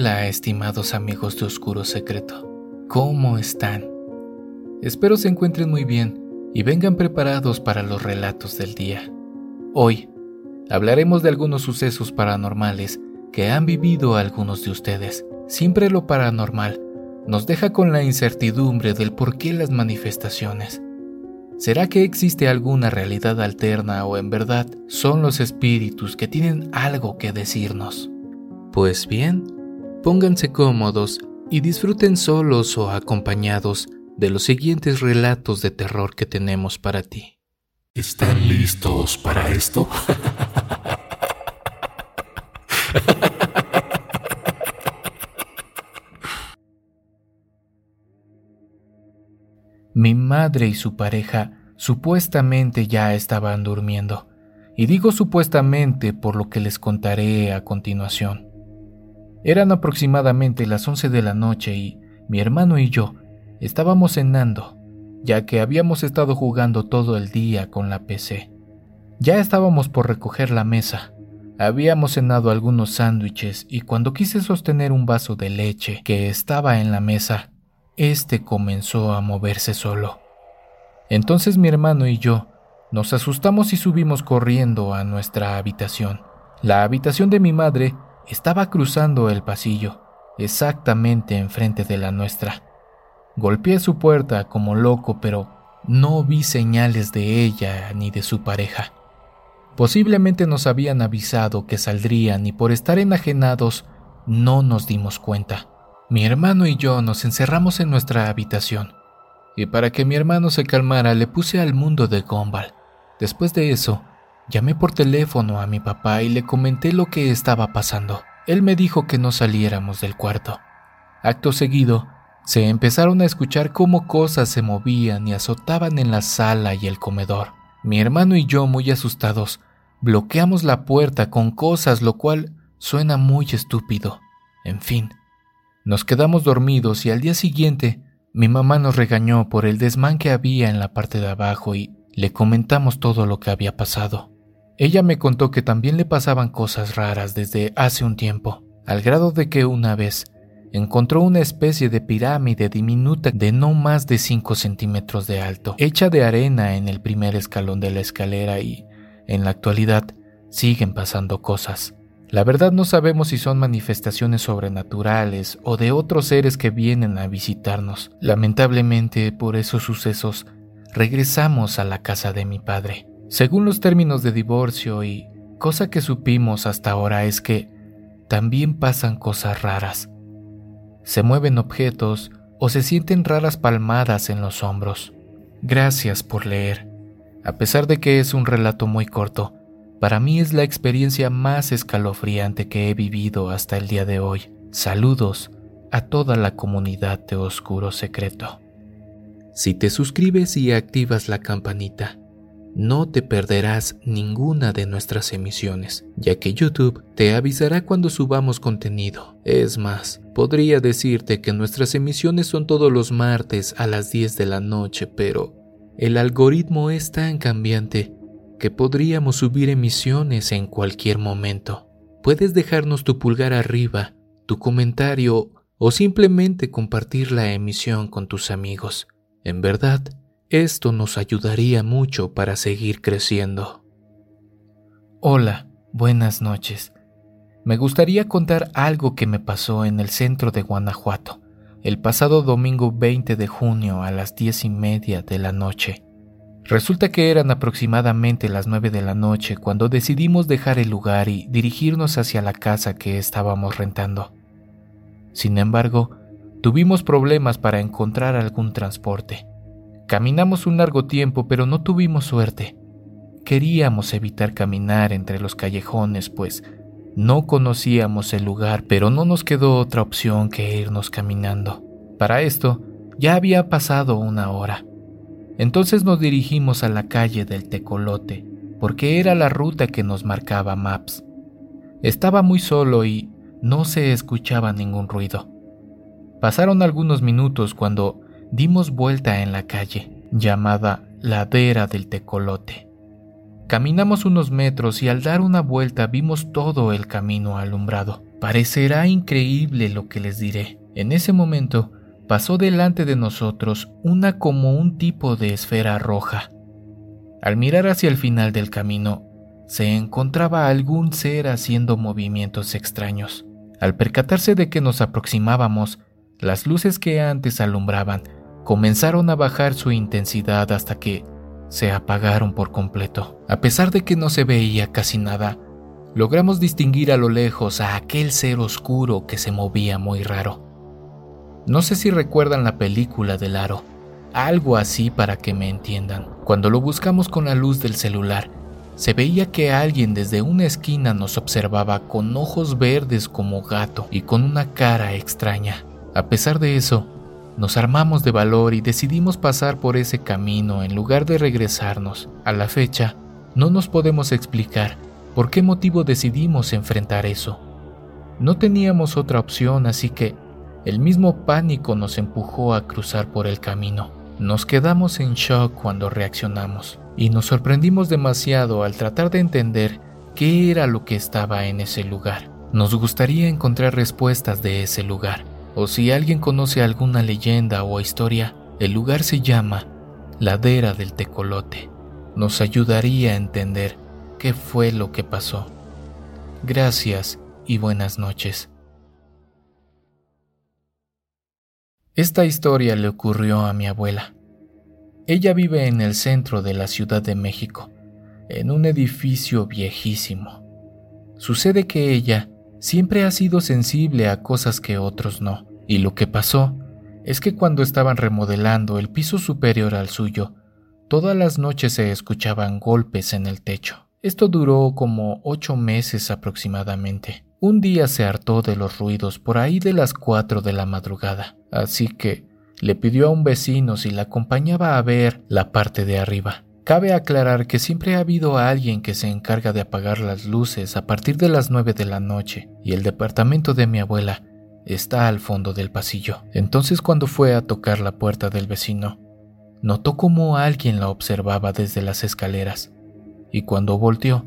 Hola, estimados amigos de Oscuro Secreto. ¿Cómo están? Espero se encuentren muy bien y vengan preparados para los relatos del día. Hoy hablaremos de algunos sucesos paranormales que han vivido algunos de ustedes. Siempre lo paranormal nos deja con la incertidumbre del por qué las manifestaciones. ¿Será que existe alguna realidad alterna o en verdad son los espíritus que tienen algo que decirnos? Pues bien, Pónganse cómodos y disfruten solos o acompañados de los siguientes relatos de terror que tenemos para ti. ¿Están listos para esto? Mi madre y su pareja supuestamente ya estaban durmiendo, y digo supuestamente por lo que les contaré a continuación. Eran aproximadamente las 11 de la noche y mi hermano y yo estábamos cenando, ya que habíamos estado jugando todo el día con la PC. Ya estábamos por recoger la mesa. Habíamos cenado algunos sándwiches y cuando quise sostener un vaso de leche que estaba en la mesa, este comenzó a moverse solo. Entonces mi hermano y yo nos asustamos y subimos corriendo a nuestra habitación. La habitación de mi madre estaba cruzando el pasillo, exactamente enfrente de la nuestra. Golpeé su puerta como loco, pero no vi señales de ella ni de su pareja. Posiblemente nos habían avisado que saldrían y por estar enajenados no nos dimos cuenta. Mi hermano y yo nos encerramos en nuestra habitación, y para que mi hermano se calmara le puse al mundo de Gumball. Después de eso, Llamé por teléfono a mi papá y le comenté lo que estaba pasando. Él me dijo que no saliéramos del cuarto. Acto seguido, se empezaron a escuchar cómo cosas se movían y azotaban en la sala y el comedor. Mi hermano y yo, muy asustados, bloqueamos la puerta con cosas, lo cual suena muy estúpido. En fin, nos quedamos dormidos y al día siguiente mi mamá nos regañó por el desmán que había en la parte de abajo y le comentamos todo lo que había pasado. Ella me contó que también le pasaban cosas raras desde hace un tiempo, al grado de que una vez encontró una especie de pirámide diminuta de no más de 5 centímetros de alto, hecha de arena en el primer escalón de la escalera y, en la actualidad, siguen pasando cosas. La verdad no sabemos si son manifestaciones sobrenaturales o de otros seres que vienen a visitarnos. Lamentablemente, por esos sucesos, regresamos a la casa de mi padre. Según los términos de divorcio y cosa que supimos hasta ahora es que también pasan cosas raras. Se mueven objetos o se sienten raras palmadas en los hombros. Gracias por leer. A pesar de que es un relato muy corto, para mí es la experiencia más escalofriante que he vivido hasta el día de hoy. Saludos a toda la comunidad de Oscuro Secreto. Si te suscribes y activas la campanita, no te perderás ninguna de nuestras emisiones, ya que YouTube te avisará cuando subamos contenido. Es más, podría decirte que nuestras emisiones son todos los martes a las 10 de la noche, pero el algoritmo es tan cambiante que podríamos subir emisiones en cualquier momento. Puedes dejarnos tu pulgar arriba, tu comentario o simplemente compartir la emisión con tus amigos. En verdad, esto nos ayudaría mucho para seguir creciendo. Hola, buenas noches. Me gustaría contar algo que me pasó en el centro de Guanajuato, el pasado domingo 20 de junio a las diez y media de la noche. Resulta que eran aproximadamente las nueve de la noche cuando decidimos dejar el lugar y dirigirnos hacia la casa que estábamos rentando. Sin embargo, tuvimos problemas para encontrar algún transporte. Caminamos un largo tiempo, pero no tuvimos suerte. Queríamos evitar caminar entre los callejones, pues no conocíamos el lugar, pero no nos quedó otra opción que irnos caminando. Para esto, ya había pasado una hora. Entonces nos dirigimos a la calle del Tecolote, porque era la ruta que nos marcaba Maps. Estaba muy solo y no se escuchaba ningún ruido. Pasaron algunos minutos cuando dimos vuelta en la calle, llamada Ladera del Tecolote. Caminamos unos metros y al dar una vuelta vimos todo el camino alumbrado. Parecerá increíble lo que les diré. En ese momento pasó delante de nosotros una como un tipo de esfera roja. Al mirar hacia el final del camino, se encontraba algún ser haciendo movimientos extraños. Al percatarse de que nos aproximábamos, las luces que antes alumbraban comenzaron a bajar su intensidad hasta que se apagaron por completo. A pesar de que no se veía casi nada, logramos distinguir a lo lejos a aquel ser oscuro que se movía muy raro. No sé si recuerdan la película del aro, algo así para que me entiendan. Cuando lo buscamos con la luz del celular, se veía que alguien desde una esquina nos observaba con ojos verdes como gato y con una cara extraña. A pesar de eso, nos armamos de valor y decidimos pasar por ese camino en lugar de regresarnos. A la fecha, no nos podemos explicar por qué motivo decidimos enfrentar eso. No teníamos otra opción, así que el mismo pánico nos empujó a cruzar por el camino. Nos quedamos en shock cuando reaccionamos y nos sorprendimos demasiado al tratar de entender qué era lo que estaba en ese lugar. Nos gustaría encontrar respuestas de ese lugar, o si alguien conoce alguna leyenda o historia, el lugar se llama Ladera del Tecolote. Nos ayudaría a entender qué fue lo que pasó. Gracias y buenas noches. Esta historia le ocurrió a mi abuela. Ella vive en el centro de la Ciudad de México, en un edificio viejísimo. Sucede que ella siempre ha sido sensible a cosas que otros no, y lo que pasó es que cuando estaban remodelando el piso superior al suyo, todas las noches se escuchaban golpes en el techo. Esto duró como ocho meses aproximadamente. Un día se hartó de los ruidos por ahí de las cuatro de la madrugada, así que le pidió a un vecino si la acompañaba a ver la parte de arriba. Cabe aclarar que siempre ha habido alguien que se encarga de apagar las luces a partir de las nueve de la noche, y el departamento de mi abuela está al fondo del pasillo. Entonces cuando fue a tocar la puerta del vecino, notó como alguien la observaba desde las escaleras, y cuando volteó,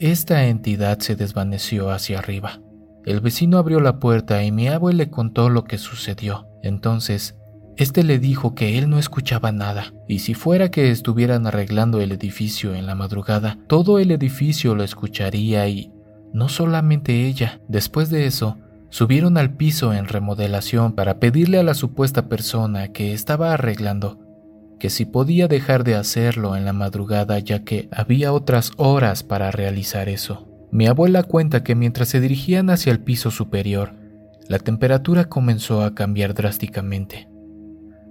esta entidad se desvaneció hacia arriba. El vecino abrió la puerta y mi abuelo le contó lo que sucedió. Entonces, este le dijo que él no escuchaba nada, y si fuera que estuvieran arreglando el edificio en la madrugada, todo el edificio lo escucharía y no solamente ella. Después de eso, subieron al piso en remodelación para pedirle a la supuesta persona que estaba arreglando que si podía dejar de hacerlo en la madrugada ya que había otras horas para realizar eso. Mi abuela cuenta que mientras se dirigían hacia el piso superior, la temperatura comenzó a cambiar drásticamente.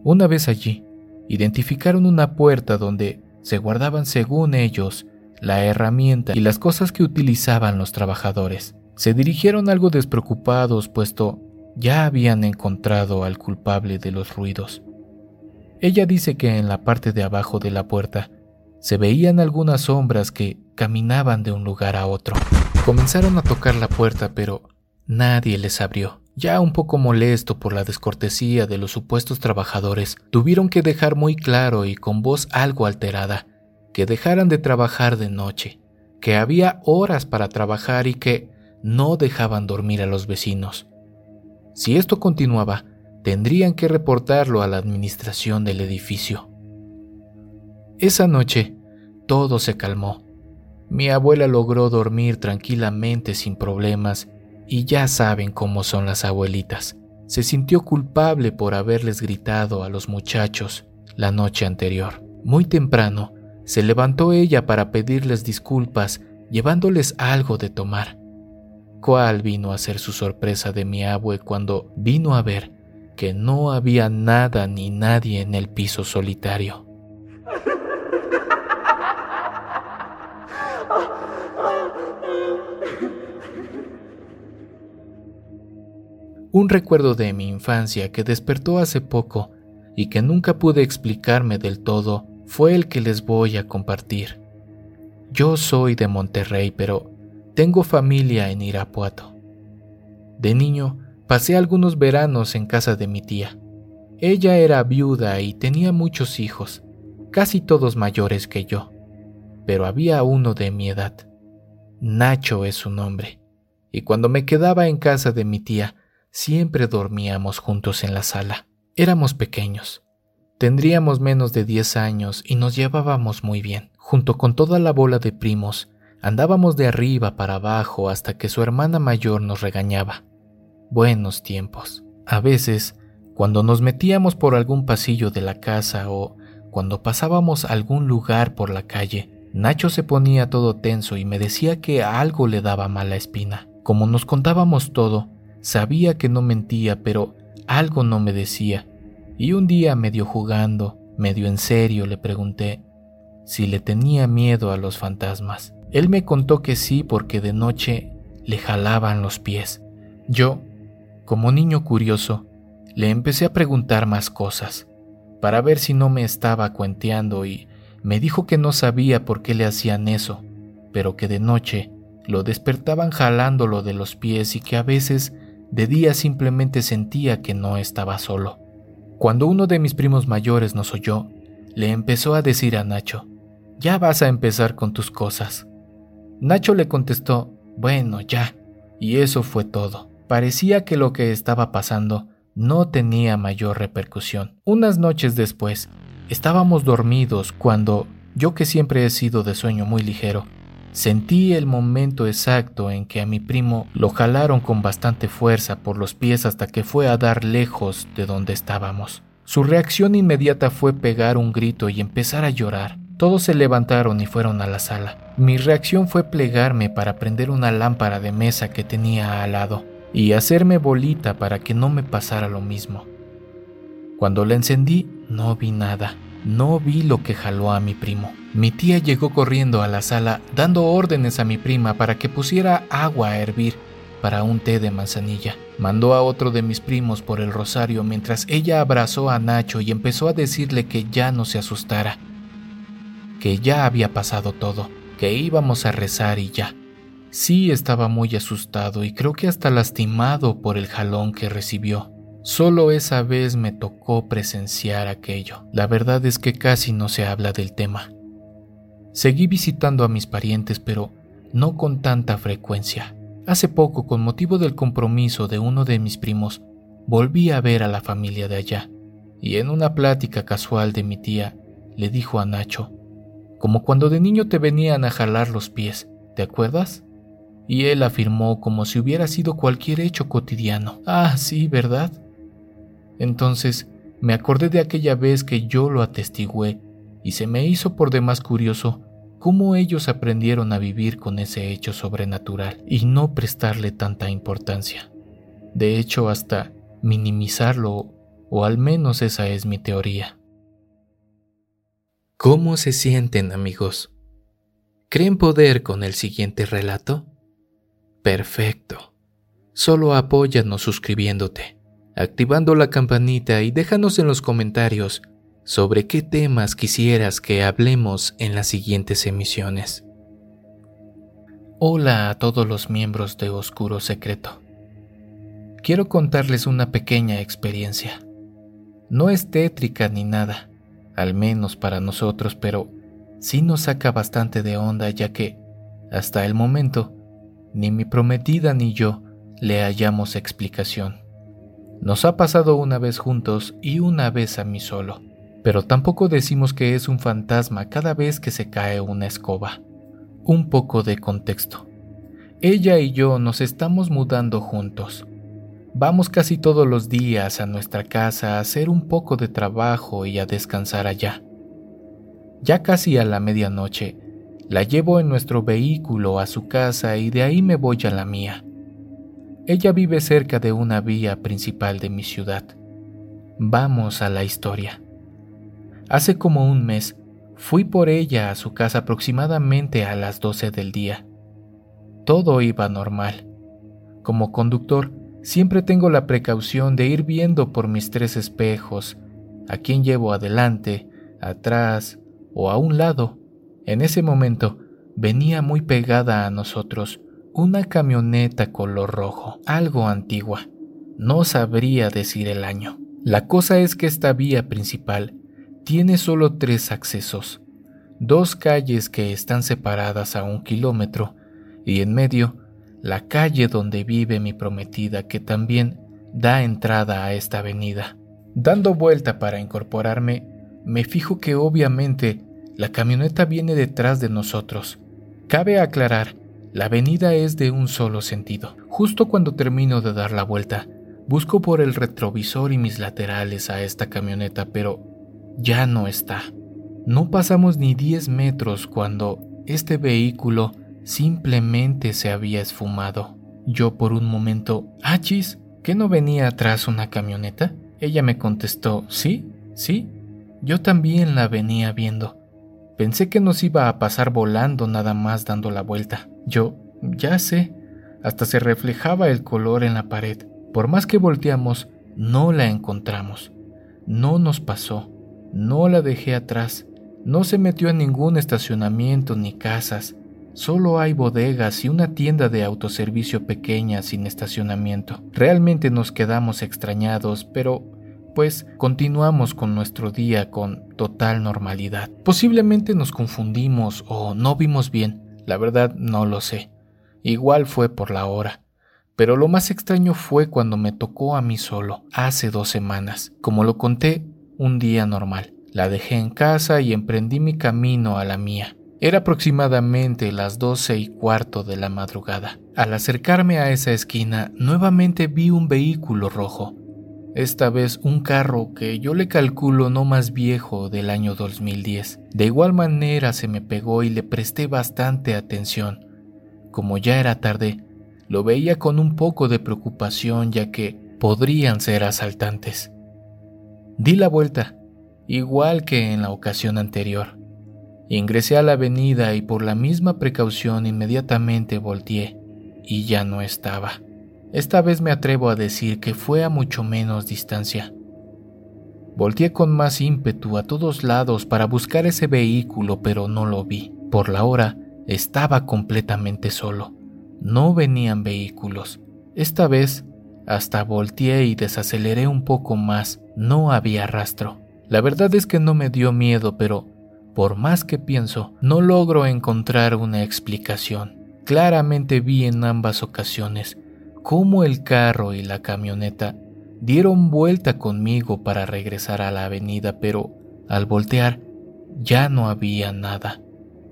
Una vez allí, identificaron una puerta donde se guardaban según ellos la herramienta y las cosas que utilizaban los trabajadores. Se dirigieron algo despreocupados puesto ya habían encontrado al culpable de los ruidos. Ella dice que en la parte de abajo de la puerta se veían algunas sombras que caminaban de un lugar a otro. Comenzaron a tocar la puerta, pero nadie les abrió. Ya un poco molesto por la descortesía de los supuestos trabajadores, tuvieron que dejar muy claro y con voz algo alterada que dejaran de trabajar de noche, que había horas para trabajar y que no dejaban dormir a los vecinos. Si esto continuaba, tendrían que reportarlo a la administración del edificio. Esa noche, todo se calmó. Mi abuela logró dormir tranquilamente sin problemas y ya saben cómo son las abuelitas. Se sintió culpable por haberles gritado a los muchachos la noche anterior. Muy temprano, se levantó ella para pedirles disculpas, llevándoles algo de tomar. ¿Cuál vino a ser su sorpresa de mi abue cuando vino a ver que no había nada ni nadie en el piso solitario. Un recuerdo de mi infancia que despertó hace poco y que nunca pude explicarme del todo fue el que les voy a compartir. Yo soy de Monterrey, pero tengo familia en Irapuato. De niño Pasé algunos veranos en casa de mi tía. Ella era viuda y tenía muchos hijos, casi todos mayores que yo, pero había uno de mi edad. Nacho es su nombre, y cuando me quedaba en casa de mi tía, siempre dormíamos juntos en la sala. Éramos pequeños. Tendríamos menos de 10 años y nos llevábamos muy bien. Junto con toda la bola de primos, andábamos de arriba para abajo hasta que su hermana mayor nos regañaba. Buenos tiempos. A veces, cuando nos metíamos por algún pasillo de la casa o cuando pasábamos algún lugar por la calle, Nacho se ponía todo tenso y me decía que algo le daba mala espina. Como nos contábamos todo, sabía que no mentía, pero algo no me decía. Y un día, medio jugando, medio en serio, le pregunté si le tenía miedo a los fantasmas. Él me contó que sí porque de noche le jalaban los pies. Yo, como niño curioso, le empecé a preguntar más cosas, para ver si no me estaba cuenteando y me dijo que no sabía por qué le hacían eso, pero que de noche lo despertaban jalándolo de los pies y que a veces de día simplemente sentía que no estaba solo. Cuando uno de mis primos mayores nos oyó, le empezó a decir a Nacho, ya vas a empezar con tus cosas. Nacho le contestó, bueno, ya, y eso fue todo. Parecía que lo que estaba pasando no tenía mayor repercusión. Unas noches después, estábamos dormidos cuando, yo que siempre he sido de sueño muy ligero, sentí el momento exacto en que a mi primo lo jalaron con bastante fuerza por los pies hasta que fue a dar lejos de donde estábamos. Su reacción inmediata fue pegar un grito y empezar a llorar. Todos se levantaron y fueron a la sala. Mi reacción fue plegarme para prender una lámpara de mesa que tenía al lado y hacerme bolita para que no me pasara lo mismo. Cuando la encendí, no vi nada, no vi lo que jaló a mi primo. Mi tía llegó corriendo a la sala dando órdenes a mi prima para que pusiera agua a hervir para un té de manzanilla. Mandó a otro de mis primos por el rosario mientras ella abrazó a Nacho y empezó a decirle que ya no se asustara, que ya había pasado todo, que íbamos a rezar y ya. Sí estaba muy asustado y creo que hasta lastimado por el jalón que recibió. Solo esa vez me tocó presenciar aquello. La verdad es que casi no se habla del tema. Seguí visitando a mis parientes, pero no con tanta frecuencia. Hace poco, con motivo del compromiso de uno de mis primos, volví a ver a la familia de allá, y en una plática casual de mi tía, le dijo a Nacho, como cuando de niño te venían a jalar los pies, ¿te acuerdas? y él afirmó como si hubiera sido cualquier hecho cotidiano. Ah, sí, ¿verdad? Entonces me acordé de aquella vez que yo lo atestigué y se me hizo por demás curioso cómo ellos aprendieron a vivir con ese hecho sobrenatural y no prestarle tanta importancia. De hecho, hasta minimizarlo, o al menos esa es mi teoría. ¿Cómo se sienten amigos? ¿Creen poder con el siguiente relato? Perfecto. Solo apóyanos suscribiéndote, activando la campanita y déjanos en los comentarios sobre qué temas quisieras que hablemos en las siguientes emisiones. Hola a todos los miembros de Oscuro Secreto. Quiero contarles una pequeña experiencia. No es tétrica ni nada, al menos para nosotros, pero sí nos saca bastante de onda ya que, hasta el momento, ni mi prometida ni yo le hallamos explicación. Nos ha pasado una vez juntos y una vez a mí solo, pero tampoco decimos que es un fantasma cada vez que se cae una escoba. Un poco de contexto. Ella y yo nos estamos mudando juntos. Vamos casi todos los días a nuestra casa a hacer un poco de trabajo y a descansar allá. Ya casi a la medianoche, la llevo en nuestro vehículo a su casa y de ahí me voy a la mía. Ella vive cerca de una vía principal de mi ciudad. Vamos a la historia. Hace como un mes fui por ella a su casa aproximadamente a las 12 del día. Todo iba normal. Como conductor, siempre tengo la precaución de ir viendo por mis tres espejos a quién llevo adelante, atrás o a un lado en ese momento venía muy pegada a nosotros una camioneta color rojo, algo antigua. No sabría decir el año. La cosa es que esta vía principal tiene solo tres accesos, dos calles que están separadas a un kilómetro y en medio la calle donde vive mi prometida que también da entrada a esta avenida. Dando vuelta para incorporarme, me fijo que obviamente la camioneta viene detrás de nosotros. Cabe aclarar, la avenida es de un solo sentido. Justo cuando termino de dar la vuelta, busco por el retrovisor y mis laterales a esta camioneta, pero ya no está. No pasamos ni 10 metros cuando este vehículo simplemente se había esfumado. Yo por un momento, achis, ¿que no venía atrás una camioneta? Ella me contestó, sí, sí, yo también la venía viendo. Pensé que nos iba a pasar volando nada más dando la vuelta. Yo, ya sé, hasta se reflejaba el color en la pared. Por más que volteamos, no la encontramos. No nos pasó. No la dejé atrás. No se metió en ningún estacionamiento ni casas. Solo hay bodegas y una tienda de autoservicio pequeña sin estacionamiento. Realmente nos quedamos extrañados, pero pues continuamos con nuestro día con total normalidad. Posiblemente nos confundimos o no vimos bien, la verdad no lo sé. Igual fue por la hora. Pero lo más extraño fue cuando me tocó a mí solo, hace dos semanas. Como lo conté, un día normal. La dejé en casa y emprendí mi camino a la mía. Era aproximadamente las doce y cuarto de la madrugada. Al acercarme a esa esquina, nuevamente vi un vehículo rojo esta vez un carro que yo le calculo no más viejo del año 2010. De igual manera se me pegó y le presté bastante atención. Como ya era tarde, lo veía con un poco de preocupación ya que podrían ser asaltantes. Di la vuelta, igual que en la ocasión anterior. Ingresé a la avenida y por la misma precaución inmediatamente volteé y ya no estaba. Esta vez me atrevo a decir que fue a mucho menos distancia. Volteé con más ímpetu a todos lados para buscar ese vehículo, pero no lo vi. Por la hora estaba completamente solo. No venían vehículos. Esta vez hasta volteé y desaceleré un poco más. No había rastro. La verdad es que no me dio miedo, pero por más que pienso, no logro encontrar una explicación. Claramente vi en ambas ocasiones cómo el carro y la camioneta dieron vuelta conmigo para regresar a la avenida, pero al voltear ya no había nada,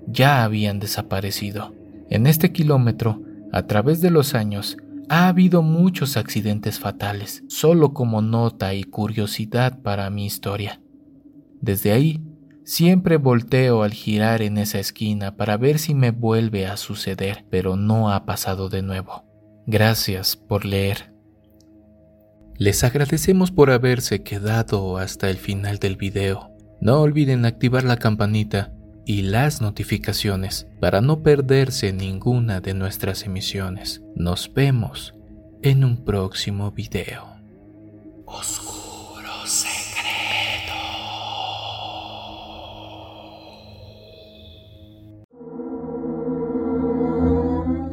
ya habían desaparecido. En este kilómetro, a través de los años, ha habido muchos accidentes fatales, solo como nota y curiosidad para mi historia. Desde ahí, siempre volteo al girar en esa esquina para ver si me vuelve a suceder, pero no ha pasado de nuevo. Gracias por leer. Les agradecemos por haberse quedado hasta el final del video. No olviden activar la campanita y las notificaciones para no perderse ninguna de nuestras emisiones. Nos vemos en un próximo video.